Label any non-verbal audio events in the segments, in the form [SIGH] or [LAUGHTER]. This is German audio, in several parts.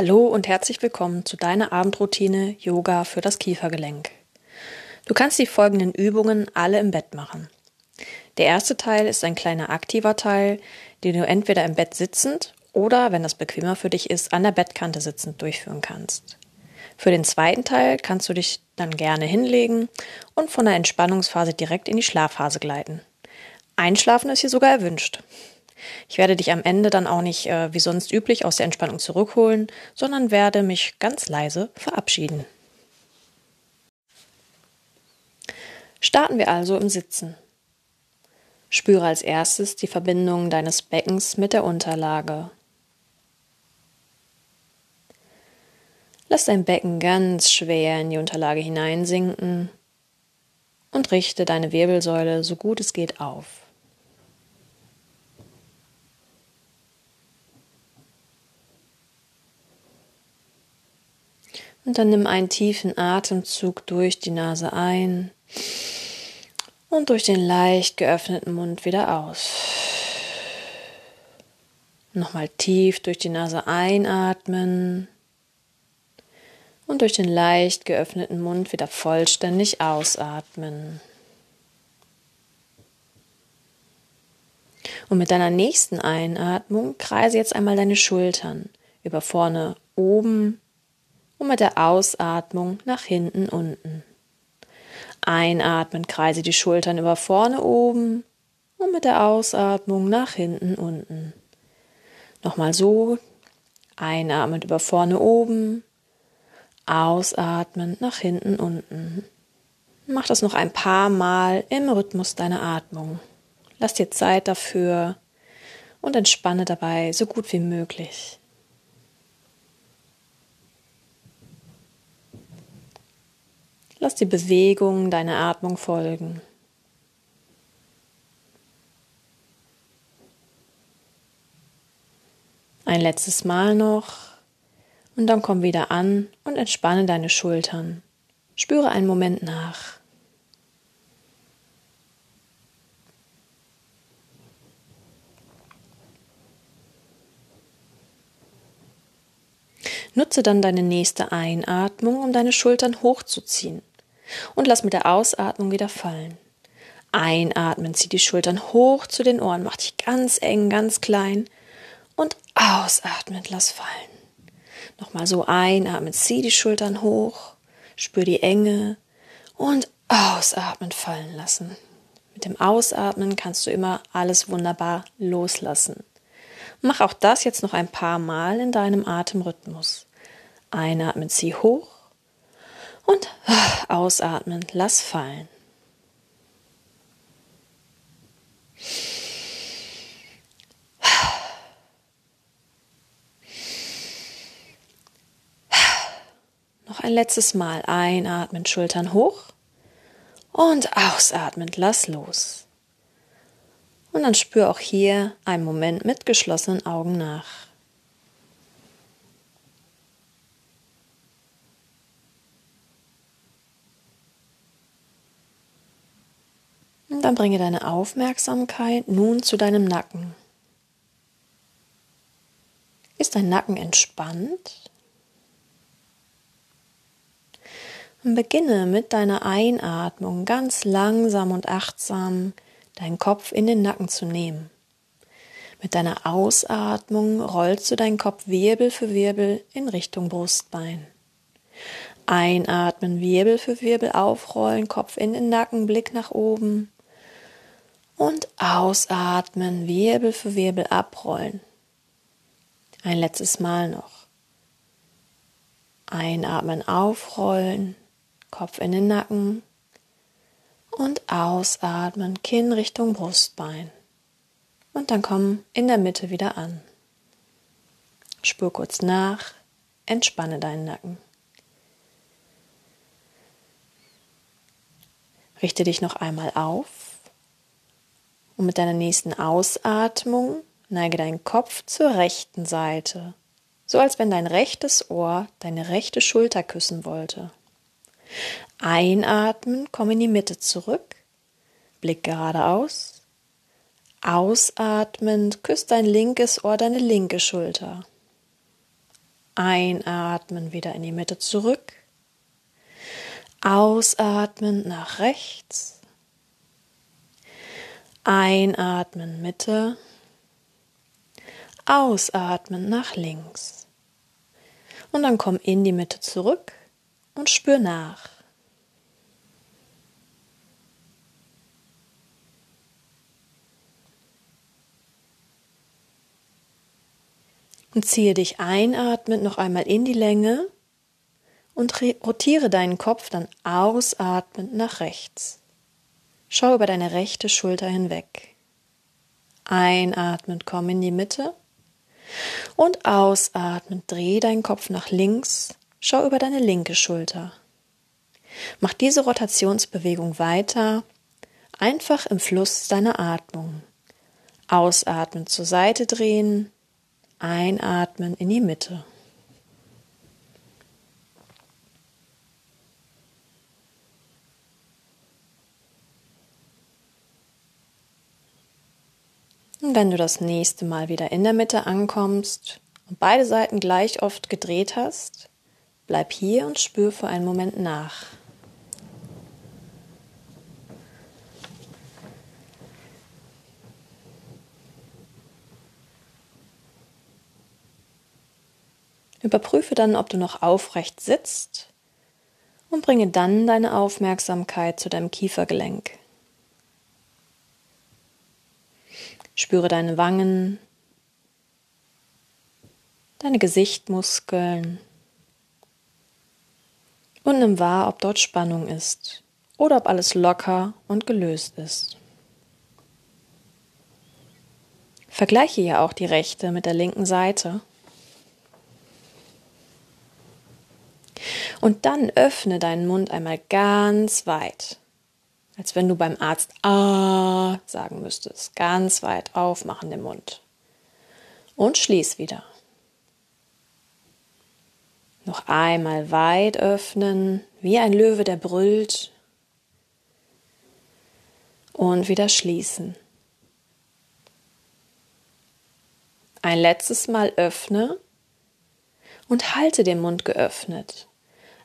Hallo und herzlich willkommen zu deiner Abendroutine Yoga für das Kiefergelenk. Du kannst die folgenden Übungen alle im Bett machen. Der erste Teil ist ein kleiner aktiver Teil, den du entweder im Bett sitzend oder, wenn das bequemer für dich ist, an der Bettkante sitzend durchführen kannst. Für den zweiten Teil kannst du dich dann gerne hinlegen und von der Entspannungsphase direkt in die Schlafphase gleiten. Einschlafen ist hier sogar erwünscht. Ich werde dich am Ende dann auch nicht äh, wie sonst üblich aus der Entspannung zurückholen, sondern werde mich ganz leise verabschieden. Starten wir also im Sitzen. Spüre als erstes die Verbindung deines Beckens mit der Unterlage. Lass dein Becken ganz schwer in die Unterlage hineinsinken und richte deine Wirbelsäule so gut es geht auf. Und dann nimm einen tiefen Atemzug durch die Nase ein und durch den leicht geöffneten Mund wieder aus. Nochmal tief durch die Nase einatmen und durch den leicht geöffneten Mund wieder vollständig ausatmen. Und mit deiner nächsten Einatmung kreise jetzt einmal deine Schultern über vorne oben und mit der Ausatmung nach hinten unten. Einatmen kreise die Schultern über vorne oben und mit der Ausatmung nach hinten unten. Nochmal so. Einatmen über vorne oben, ausatmen nach hinten unten. Mach das noch ein paar Mal im Rhythmus deiner Atmung. Lass dir Zeit dafür und entspanne dabei so gut wie möglich. Lass die Bewegung deiner Atmung folgen. Ein letztes Mal noch und dann komm wieder an und entspanne deine Schultern. Spüre einen Moment nach. Nutze dann deine nächste Einatmung, um deine Schultern hochzuziehen und lass mit der Ausatmung wieder fallen. Einatmen, zieh die Schultern hoch zu den Ohren, mach dich ganz eng, ganz klein und ausatmen, lass fallen. Nochmal so einatmen, zieh die Schultern hoch, spür die Enge und ausatmen, fallen lassen. Mit dem Ausatmen kannst du immer alles wunderbar loslassen. Mach auch das jetzt noch ein paar Mal in deinem Atemrhythmus. Einatmen, zieh hoch und ausatmen, lass fallen. Noch ein letztes Mal einatmen, Schultern hoch und ausatmend, lass los. Und dann spür auch hier einen Moment mit geschlossenen Augen nach. Und dann bringe deine Aufmerksamkeit nun zu deinem Nacken. Ist dein Nacken entspannt? Und beginne mit deiner Einatmung ganz langsam und achtsam deinen Kopf in den Nacken zu nehmen. Mit deiner Ausatmung rollst du deinen Kopf Wirbel für Wirbel in Richtung Brustbein. Einatmen, Wirbel für Wirbel aufrollen, Kopf in den Nacken, Blick nach oben und ausatmen, Wirbel für Wirbel abrollen. Ein letztes Mal noch. Einatmen, aufrollen, Kopf in den Nacken und ausatmen, Kinn Richtung Brustbein. Und dann komm in der Mitte wieder an. Spür kurz nach, entspanne deinen Nacken. Richte dich noch einmal auf und mit deiner nächsten Ausatmung neige deinen Kopf zur rechten Seite, so als wenn dein rechtes Ohr deine rechte Schulter küssen wollte. Einatmen, komm in die Mitte zurück, Blick geradeaus. Ausatmend küsst dein linkes Ohr deine linke Schulter. Einatmen wieder in die Mitte zurück. Ausatmen nach rechts. Einatmen Mitte. Ausatmen nach links. Und dann komm in die Mitte zurück und spür nach. Und ziehe dich einatmend noch einmal in die Länge und rotiere deinen Kopf dann ausatmend nach rechts. Schau über deine rechte Schulter hinweg. Einatmend komm in die Mitte und ausatmend dreh deinen Kopf nach links. Schau über deine linke Schulter. Mach diese Rotationsbewegung weiter, einfach im Fluss deiner Atmung. Ausatmen zur Seite drehen, einatmen in die Mitte. Und wenn du das nächste Mal wieder in der Mitte ankommst und beide Seiten gleich oft gedreht hast, bleib hier und spür für einen Moment nach. Überprüfe dann, ob du noch aufrecht sitzt und bringe dann deine Aufmerksamkeit zu deinem Kiefergelenk. Spüre deine Wangen, deine Gesichtmuskeln und nimm wahr, ob dort Spannung ist oder ob alles locker und gelöst ist. Vergleiche ja auch die rechte mit der linken Seite Und dann öffne deinen Mund einmal ganz weit. Als wenn du beim Arzt Ah sagen müsstest. Ganz weit aufmachen den Mund. Und schließ wieder. Noch einmal weit öffnen, wie ein Löwe, der brüllt. Und wieder schließen. Ein letztes Mal öffne und halte den Mund geöffnet.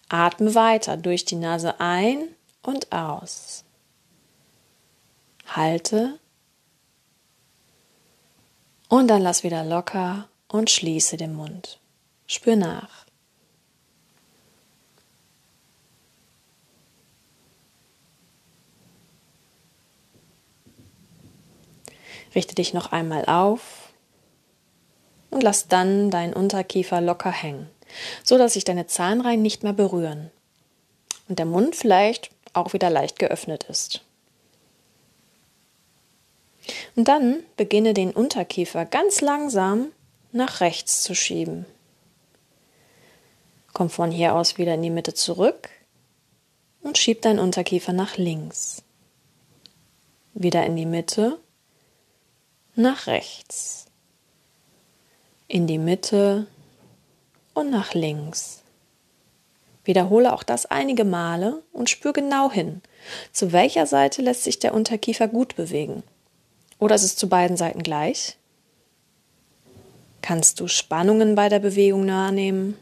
Atme weiter durch die Nase ein und aus. Halte und dann lass wieder locker und schließe den Mund. Spür nach. Richte dich noch einmal auf und lass dann deinen Unterkiefer locker hängen so dass sich deine Zahnreihen nicht mehr berühren und der Mund vielleicht auch wieder leicht geöffnet ist. Und dann beginne den Unterkiefer ganz langsam nach rechts zu schieben. Komm von hier aus wieder in die Mitte zurück und schieb deinen Unterkiefer nach links. Wieder in die Mitte, nach rechts. In die Mitte, und nach links. Wiederhole auch das einige Male und spür genau hin, zu welcher Seite lässt sich der Unterkiefer gut bewegen. Oder ist es zu beiden Seiten gleich? Kannst du Spannungen bei der Bewegung wahrnehmen?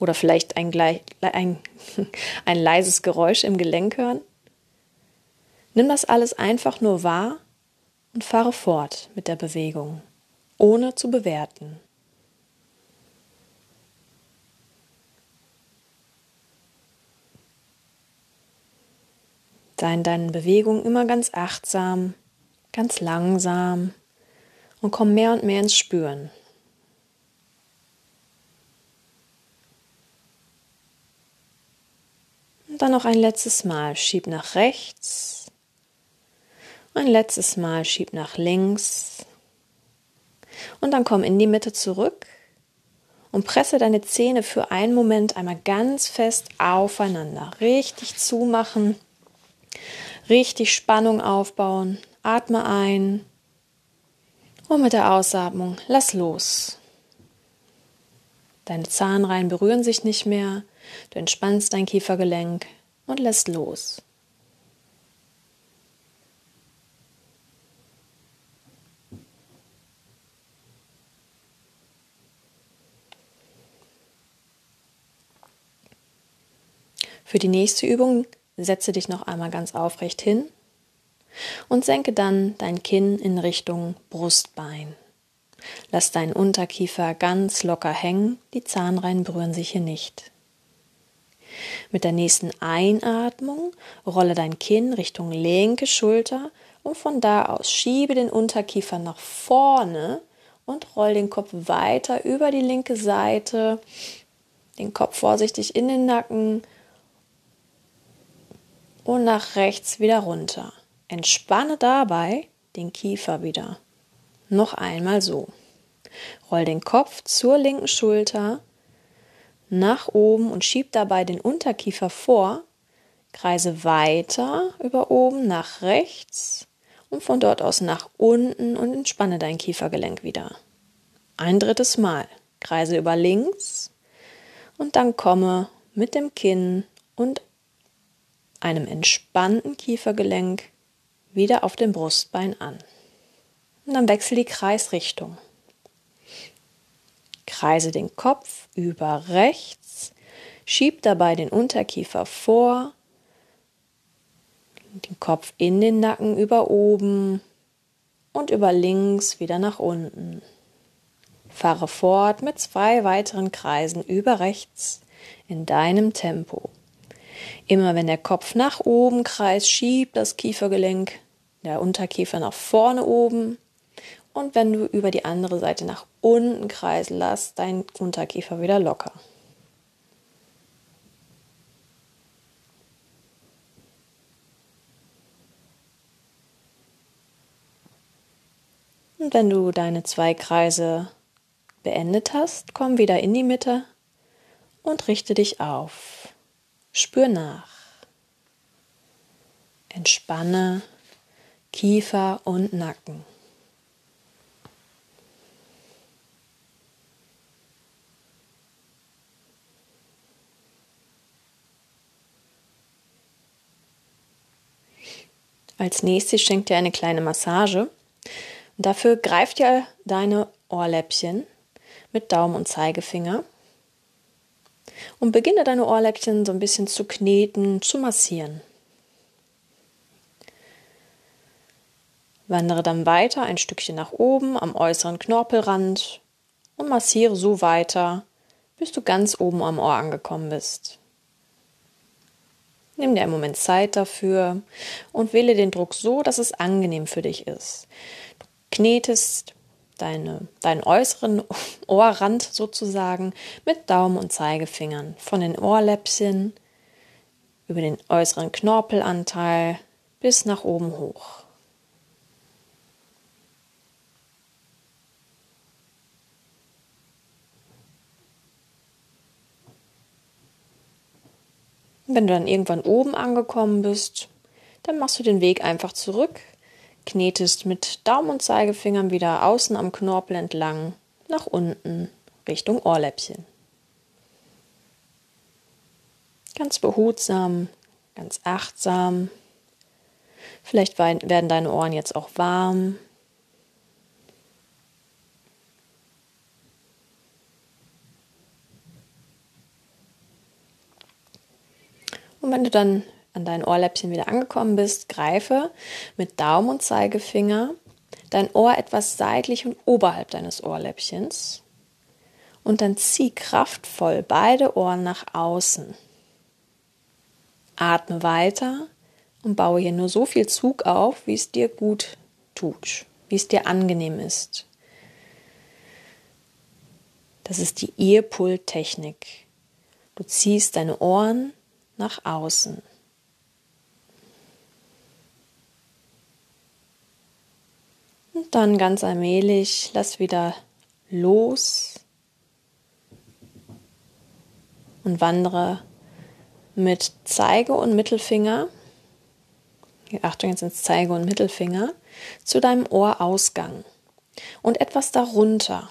Oder vielleicht ein, ein, [LAUGHS] ein leises Geräusch im Gelenk hören? Nimm das alles einfach nur wahr und fahre fort mit der Bewegung, ohne zu bewerten. Sei in deinen Bewegungen immer ganz achtsam, ganz langsam und komm mehr und mehr ins Spüren. Und dann noch ein letztes Mal. Schieb nach rechts. Ein letztes Mal schieb nach links. Und dann komm in die Mitte zurück und presse deine Zähne für einen Moment einmal ganz fest aufeinander. Richtig zumachen Richtig Spannung aufbauen. Atme ein und mit der Ausatmung lass los. Deine Zahnreihen berühren sich nicht mehr, du entspannst dein Kiefergelenk und lässt los. Für die nächste Übung setze dich noch einmal ganz aufrecht hin und senke dann dein Kinn in Richtung Brustbein. Lass deinen Unterkiefer ganz locker hängen, die Zahnreihen berühren sich hier nicht. Mit der nächsten Einatmung rolle dein Kinn Richtung linke Schulter und von da aus schiebe den Unterkiefer nach vorne und roll den Kopf weiter über die linke Seite, den Kopf vorsichtig in den Nacken und nach rechts wieder runter. Entspanne dabei den Kiefer wieder. Noch einmal so. Roll den Kopf zur linken Schulter nach oben und schieb dabei den Unterkiefer vor. Kreise weiter über oben nach rechts und von dort aus nach unten und entspanne dein Kiefergelenk wieder. Ein drittes Mal. Kreise über links und dann komme mit dem Kinn und einem entspannten Kiefergelenk wieder auf dem Brustbein an. Und dann wechsel die Kreisrichtung. Kreise den Kopf über rechts, schieb dabei den Unterkiefer vor, den Kopf in den Nacken über oben und über links wieder nach unten. Fahre fort mit zwei weiteren Kreisen über rechts in deinem Tempo. Immer wenn der Kopf nach oben kreist, schiebt das Kiefergelenk, der Unterkiefer nach vorne oben und wenn du über die andere Seite nach unten kreist, lass dein Unterkiefer wieder locker. Und wenn du deine zwei Kreise beendet hast, komm wieder in die Mitte und richte dich auf. Spür nach. Entspanne Kiefer und Nacken. Als nächstes schenkt dir eine kleine Massage. Und dafür greift dir deine Ohrläppchen mit Daumen und Zeigefinger und beginne deine Ohrläppchen so ein bisschen zu kneten, zu massieren. Wandere dann weiter ein Stückchen nach oben am äußeren Knorpelrand und massiere so weiter, bis du ganz oben am Ohr angekommen bist. Nimm dir einen Moment Zeit dafür und wähle den Druck so, dass es angenehm für dich ist. Du knetest deine, deinen äußeren [LAUGHS] Ohrrand sozusagen mit Daumen und Zeigefingern von den Ohrläppchen über den äußeren Knorpelanteil bis nach oben hoch. Wenn du dann irgendwann oben angekommen bist, dann machst du den Weg einfach zurück knetest mit Daumen und Zeigefingern wieder außen am Knorpel entlang nach unten Richtung Ohrläppchen. Ganz behutsam, ganz achtsam. Vielleicht werden deine Ohren jetzt auch warm. Und wenn du dann an dein Ohrläppchen wieder angekommen bist, greife mit Daumen und Zeigefinger dein Ohr etwas seitlich und oberhalb deines Ohrläppchens und dann zieh kraftvoll beide Ohren nach außen. Atme weiter und baue hier nur so viel Zug auf, wie es dir gut tut, wie es dir angenehm ist. Das ist die Earpull-Technik. Du ziehst deine Ohren nach außen. Und dann ganz allmählich lass wieder los und wandere mit Zeige und Mittelfinger, Achtung jetzt ins Zeige und Mittelfinger, zu deinem Ohrausgang und etwas darunter.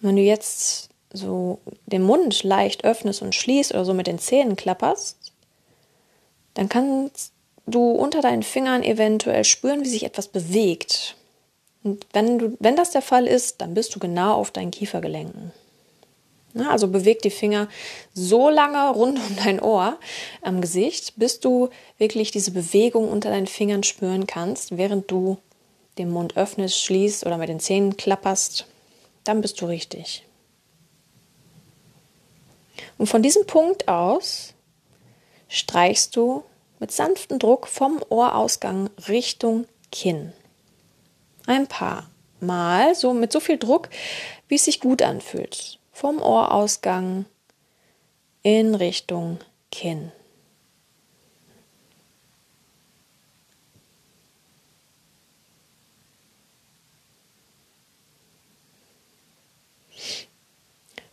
Wenn du jetzt so den Mund leicht öffnest und schließt oder so mit den Zähnen klapperst, dann kannst du unter deinen Fingern eventuell spüren, wie sich etwas bewegt. Und wenn, du, wenn das der Fall ist, dann bist du genau auf deinen Kiefergelenken. Also beweg die Finger so lange rund um dein Ohr am Gesicht, bis du wirklich diese Bewegung unter deinen Fingern spüren kannst, während du den Mund öffnest, schließt oder mit den Zähnen klapperst. Dann bist du richtig. Und von diesem Punkt aus streichst du mit sanftem Druck vom Ohrausgang Richtung Kinn. Ein paar Mal, so mit so viel Druck, wie es sich gut anfühlt vom Ohrausgang in Richtung Kinn.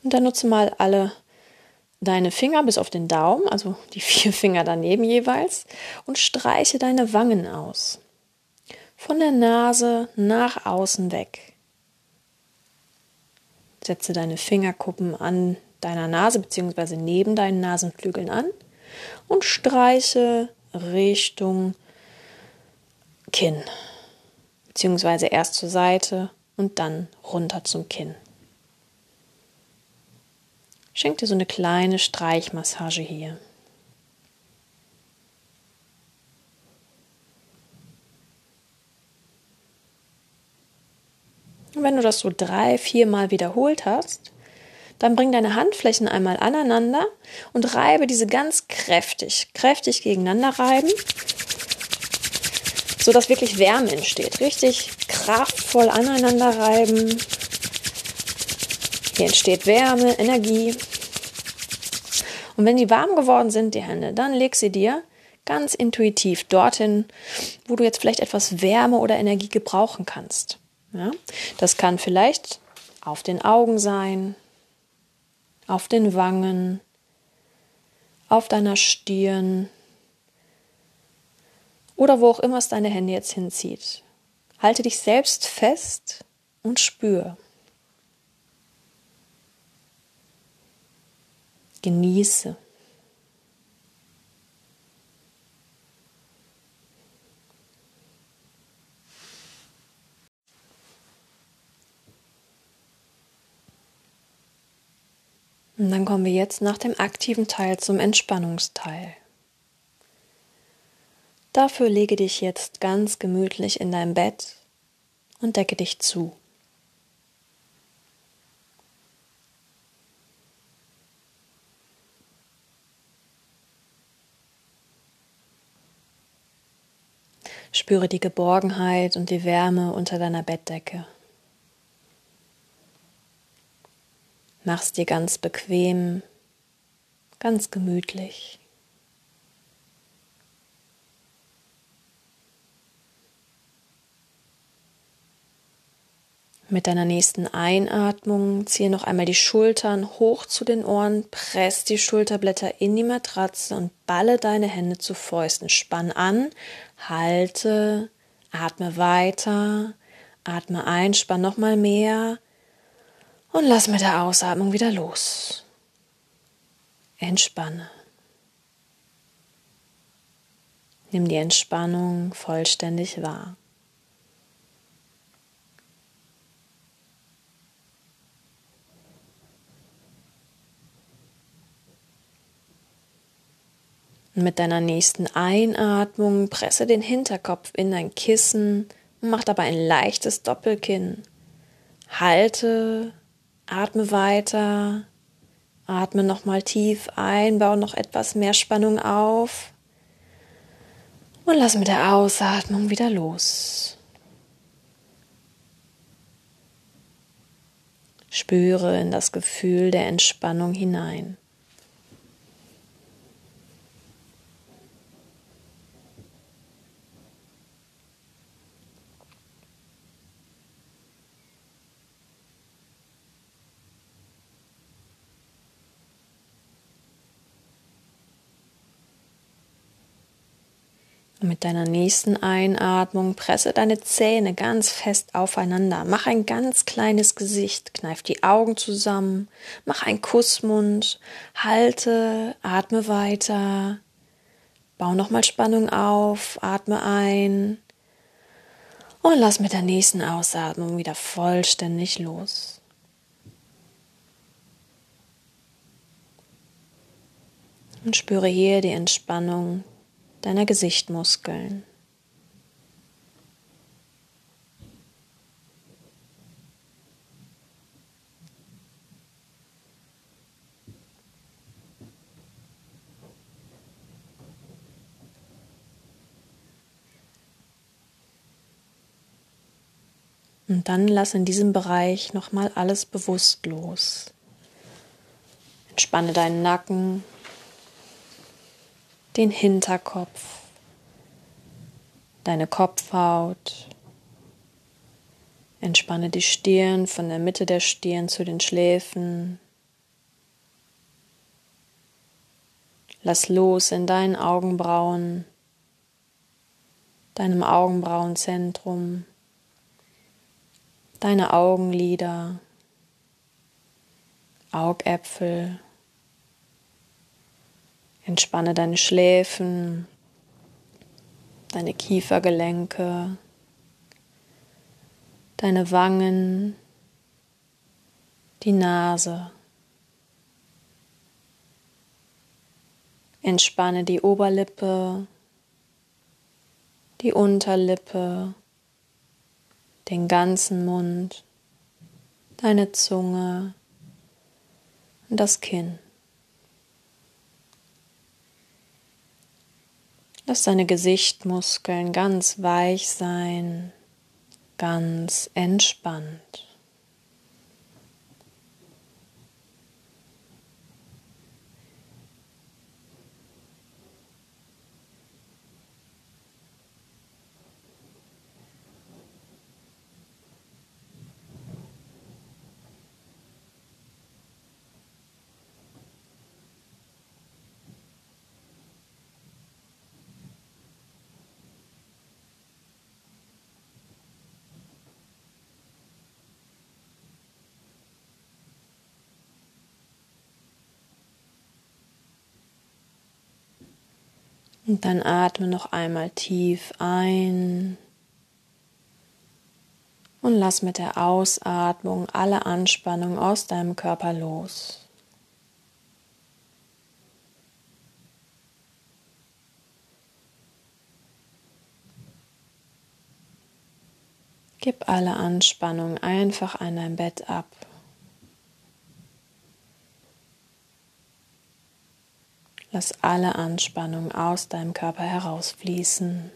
Und dann nutze mal alle deine Finger bis auf den Daumen, also die [LAUGHS] vier Finger daneben jeweils, und streiche deine Wangen aus. Von der Nase nach außen weg. Setze deine Fingerkuppen an deiner Nase bzw. neben deinen Nasenflügeln an und streiche Richtung Kinn. Beziehungsweise erst zur Seite und dann runter zum Kinn. Schenk dir so eine kleine Streichmassage hier. Und wenn du das so drei, vier Mal wiederholt hast, dann bring deine Handflächen einmal aneinander und reibe diese ganz kräftig, kräftig gegeneinander reiben, so dass wirklich Wärme entsteht. Richtig kraftvoll aneinander reiben. Hier entsteht Wärme, Energie. Und wenn die warm geworden sind, die Hände, dann leg sie dir ganz intuitiv dorthin, wo du jetzt vielleicht etwas Wärme oder Energie gebrauchen kannst. Ja? Das kann vielleicht auf den Augen sein, auf den Wangen, auf deiner Stirn oder wo auch immer es deine Hände jetzt hinzieht. Halte dich selbst fest und spür. Genieße. Und dann kommen wir jetzt nach dem aktiven Teil zum Entspannungsteil. Dafür lege dich jetzt ganz gemütlich in dein Bett und decke dich zu. Spüre die Geborgenheit und die Wärme unter deiner Bettdecke. Mach's dir ganz bequem, ganz gemütlich. Mit deiner nächsten Einatmung ziehe noch einmal die Schultern hoch zu den Ohren, press die Schulterblätter in die Matratze und balle deine Hände zu Fäusten. Spann an, halte, atme weiter, atme ein, spann noch mal mehr und lass mit der Ausatmung wieder los. Entspanne. Nimm die Entspannung vollständig wahr. Mit deiner nächsten Einatmung presse den Hinterkopf in dein Kissen und mach dabei ein leichtes Doppelkinn. Halte Atme weiter. Atme nochmal tief ein, baue noch etwas mehr Spannung auf. Und lass mit der Ausatmung wieder los. Spüre in das Gefühl der Entspannung hinein. Mit deiner nächsten Einatmung. Presse deine Zähne ganz fest aufeinander. Mach ein ganz kleines Gesicht, kneif die Augen zusammen, mach einen Kussmund, halte, atme weiter, bau nochmal Spannung auf, atme ein. Und lass mit der nächsten Ausatmung wieder vollständig los. Und spüre hier die Entspannung deiner Gesichtmuskeln. Und dann lass in diesem Bereich nochmal alles bewusst los. Entspanne deinen Nacken, den Hinterkopf, deine Kopfhaut. Entspanne die Stirn von der Mitte der Stirn zu den Schläfen. Lass los in deinen Augenbrauen, deinem Augenbrauenzentrum deine Augenlider, Augäpfel. Entspanne deine Schläfen, deine Kiefergelenke, deine Wangen, die Nase. Entspanne die Oberlippe, die Unterlippe, den ganzen Mund, deine Zunge und das Kinn. Lass deine Gesichtmuskeln ganz weich sein, ganz entspannt. Und dann atme noch einmal tief ein und lass mit der Ausatmung alle Anspannung aus deinem Körper los. Gib alle Anspannung einfach an dein Bett ab. Lass alle Anspannung aus deinem Körper herausfließen.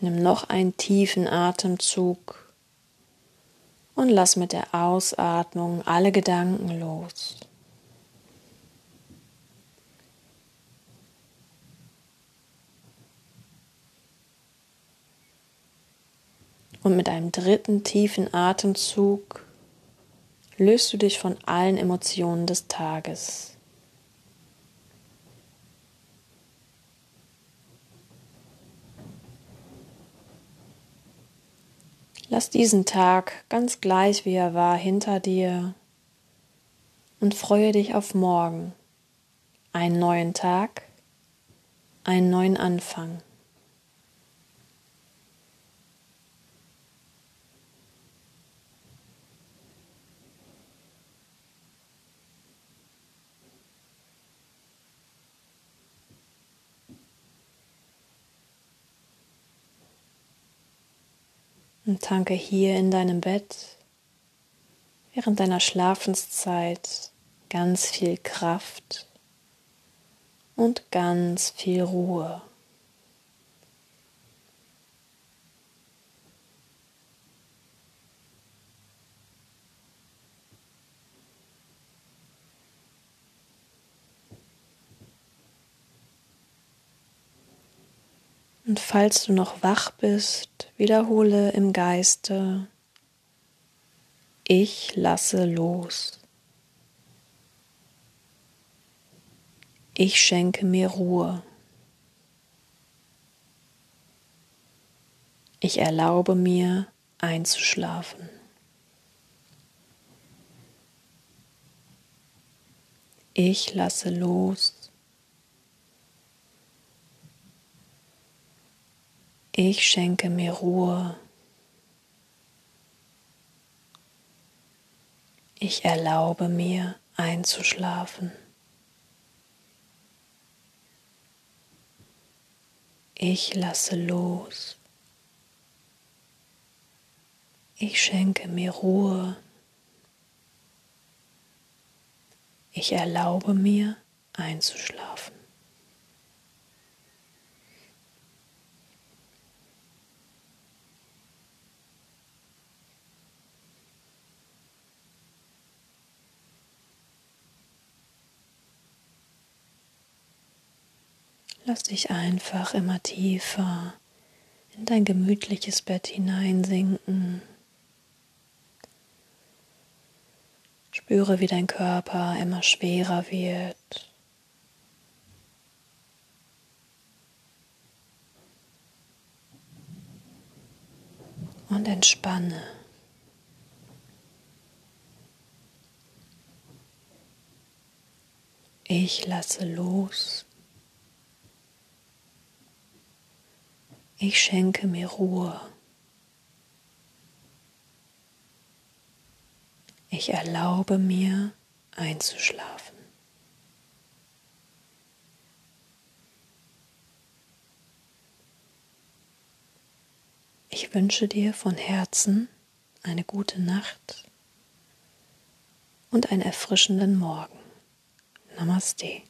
Nimm noch einen tiefen Atemzug und lass mit der Ausatmung alle Gedanken los. Und mit einem dritten tiefen Atemzug löst du dich von allen Emotionen des Tages. Lass diesen Tag ganz gleich wie er war hinter dir und freue dich auf morgen, einen neuen Tag, einen neuen Anfang. Und tanke hier in deinem Bett während deiner Schlafenszeit ganz viel Kraft und ganz viel Ruhe. Und falls du noch wach bist, wiederhole im Geiste, ich lasse los. Ich schenke mir Ruhe. Ich erlaube mir einzuschlafen. Ich lasse los. Ich schenke mir Ruhe. Ich erlaube mir einzuschlafen. Ich lasse los. Ich schenke mir Ruhe. Ich erlaube mir einzuschlafen. Lass dich einfach immer tiefer in dein gemütliches Bett hineinsinken. Spüre, wie dein Körper immer schwerer wird. Und entspanne. Ich lasse los. Ich schenke mir Ruhe. Ich erlaube mir einzuschlafen. Ich wünsche dir von Herzen eine gute Nacht und einen erfrischenden Morgen. Namaste.